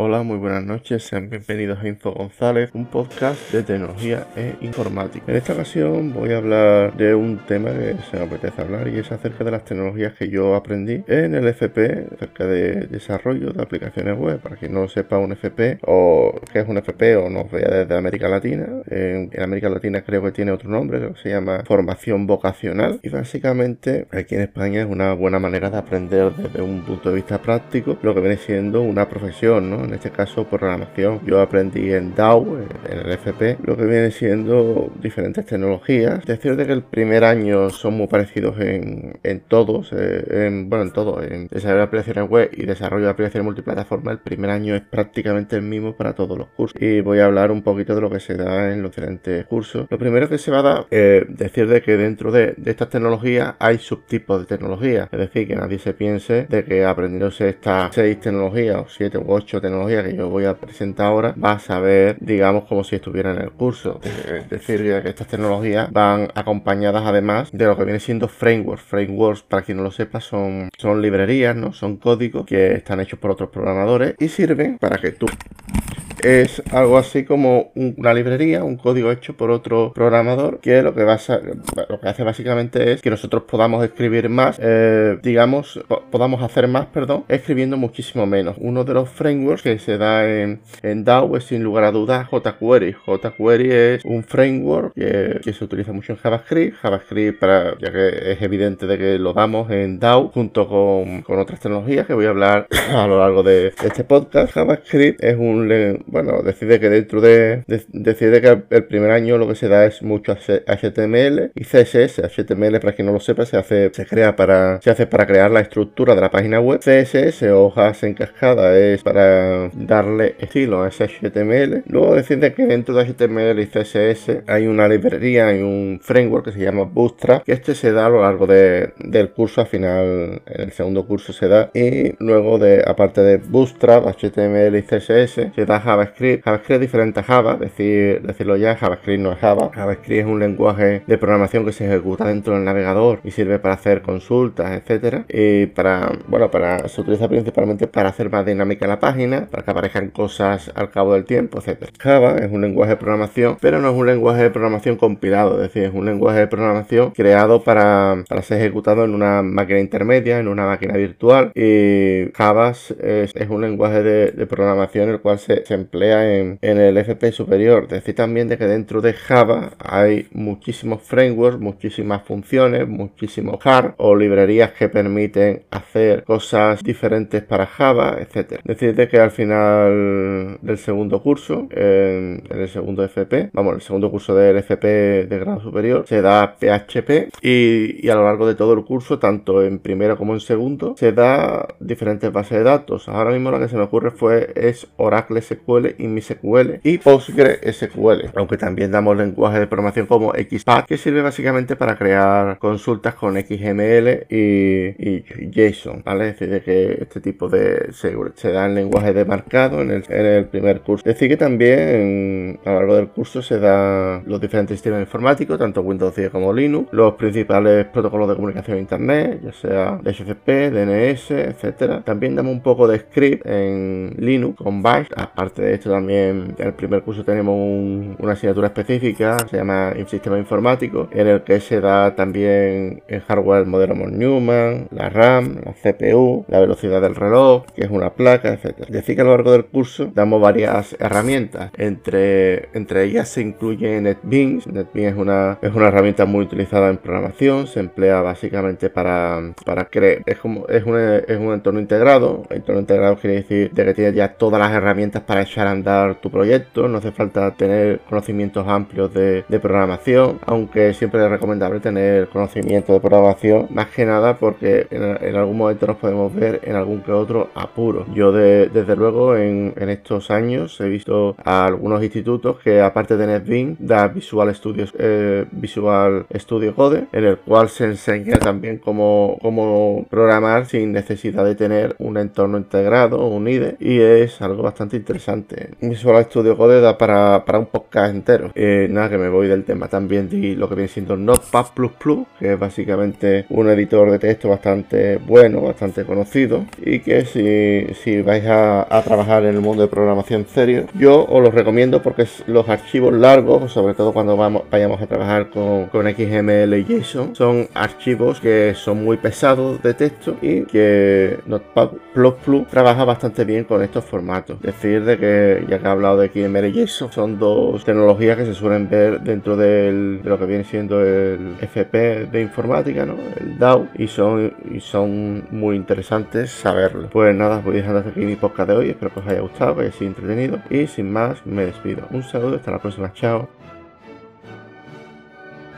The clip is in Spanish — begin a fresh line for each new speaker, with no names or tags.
Hola, muy buenas noches, sean bienvenidos a Info González, un podcast de tecnología e informática. En esta ocasión voy a hablar de un tema que se me apetece hablar y es acerca de las tecnologías que yo aprendí en el FP, acerca de desarrollo de aplicaciones web. Para quien no sepa un FP o qué es un FP o nos vea desde América Latina, en, América Latina creo que tiene otro nombre, se llama formación vocacional y básicamente aquí en España es una buena manera de aprender desde un punto de vista práctico lo que viene siendo una profesión, ¿no? En este caso programación. Yo aprendí en DAO, en el FP, lo que viene siendo diferentes tecnologías. Decir de que el primer año son muy parecidos en, en todos, eh, en, bueno, en todo, en desarrollo de aplicaciones web y desarrollo de aplicaciones multiplataforma, el primer año es prácticamente el mismo para todos los cursos. Y voy a hablar un poquito de lo que se da en los diferentes cursos. Lo primero que se va a dar, eh, decir de que dentro de, de estas tecnologías hay subtipos de tecnologías, es decir, que nadie se piense de que aprendiéndose estas seis tecnologías o siete u ocho tecnologías que yo voy a presentar ahora vas a ver, digamos, como si estuviera en el curso. Es decir, que estas tecnologías van acompañadas además de lo que viene siendo frameworks. Frameworks, para quien no lo sepa, son, son librerías, ¿no? Son códigos que están hechos por otros programadores y sirven para que tú es algo así como una librería, un código hecho por otro programador que lo que, lo que hace básicamente es que nosotros podamos escribir más, eh, digamos, podamos hacer más, perdón, escribiendo muchísimo menos. Uno de los frameworks que se da en, en DAO es sin lugar a dudas jQuery. jQuery es un framework que, se utiliza mucho en JavaScript. JavaScript, para, ya que es evidente de que lo damos en DAO junto con, con otras tecnologías que voy a hablar a lo largo de este podcast. JavaScript es un bueno, decide que dentro de, decide que el primer año lo que se da es mucho HTML y CSS. HTML, para quien no lo sepa, se hace, se crea para, se hace para crear la estructura de la página web. CSS, hojas en cascada, es para darle estilo a ese HTML. Luego decide que dentro de HTML y CSS hay una librería, y un framework que se llama Bootstrap, que este se da a lo largo de, del curso, al final, en el segundo curso se da. Y luego de, aparte de Bootstrap, HTML y CSS, se da JavaScript. JavaScript es diferente a Java, decir, decirlo ya, JavaScript no es Java. JavaScript es un lenguaje de programación que se ejecuta dentro del navegador y sirve para hacer consultas, etcétera. Y para, bueno, para, se utiliza principalmente para hacer más dinámica la página, para que aparezcan cosas al cabo del tiempo, etcétera. Java es un lenguaje de programación, pero no es un lenguaje de programación compilado, es decir, es un lenguaje de programación creado para, para ser ejecutado en una máquina intermedia, en una máquina virtual. Y Java es, es un lenguaje de, de programación el cual se, se emplea en, el FP superior. Decir también de que dentro de Java hay muchísimos frameworks, muchísimas funciones, muchísimos hard o librerías que permiten hacer cosas diferentes para Java, etc. Decir de que al final del segundo curso, en, el segundo FP, vamos, el segundo curso del FP de grado superior, se da PHP y, y a lo largo de todo el curso, tanto en primero como en segundo, se da diferentes bases de datos. Ahora mismo lo que se me ocurre fue es Oracle SQL y MySQL y PostgreSQL, aunque también damos lenguaje de programación como XPath que sirve básicamente para crear consultas con XML y, JSON, ¿vale? Es decir, que este tipo de se, da en lenguaje de marcado en el, primer curso. Es decir, que también a lo largo del curso se da los diferentes sistemas informáticos, tanto Windows 10 como Linux, los principales protocolos de comunicación a Internet, ya sea DHCP, DNS, etcétera. También damos un poco de script en Linux con Bash, aparte de esto también en el primer curso tenemos una asignatura específica, se llama Sistema Informático, en el que se da también el hardware el modelo Newman, la RAM, la CPU, la velocidad del reloj, que es una placa, etc. Decir que a lo largo del curso damos varias herramientas, entre, entre ellas se incluye NetBeans. NetBeans es una, es una herramienta muy utilizada en programación, se emplea básicamente para, para crear, es como es un, es un entorno integrado, entorno integrado quiere decir de que tiene ya todas las herramientas para echar andar tu proyecto, no hace falta tener conocimientos amplios de, programación, aunque siempre es recomendable tener conocimiento de programación, más que nada porque en, algún momento nos podemos ver en algún que otro apuro. Yo desde luego en, estos años he visto a algunos institutos que aparte de NetBeans da Visual Studio, eh, Visual Studio Code, en el cual se enseña también cómo, cómo programar sin necesidad de tener un entorno integrado, un IDE, y es algo bastante interesante bastante. Visual Studio Code da para, para un podcast entero. Eh, nada, que me voy del tema. También di lo que viene siendo Notepad++, que es básicamente un editor de texto bastante bueno, bastante conocido, y que si, si vais a, trabajar en el mundo de programación serio, yo os lo recomiendo porque los archivos largos, sobre todo cuando vamos, vayamos a trabajar con, con XML y JSON, son archivos que son muy pesados de texto y que Notepad++ trabaja bastante bien con estos formatos. Decir de que, ya que he hablado de XML y JSON, son dos tecnologías que se suelen ver dentro de lo que viene siendo el FP de informática, ¿no? el DAO, y son, y son muy interesantes saberlo. Pues nada, voy dejando hasta aquí mi podcast de hoy, espero que os haya gustado, que haya sido entretenido, y sin más, me despido. Un saludo, hasta la próxima, chao.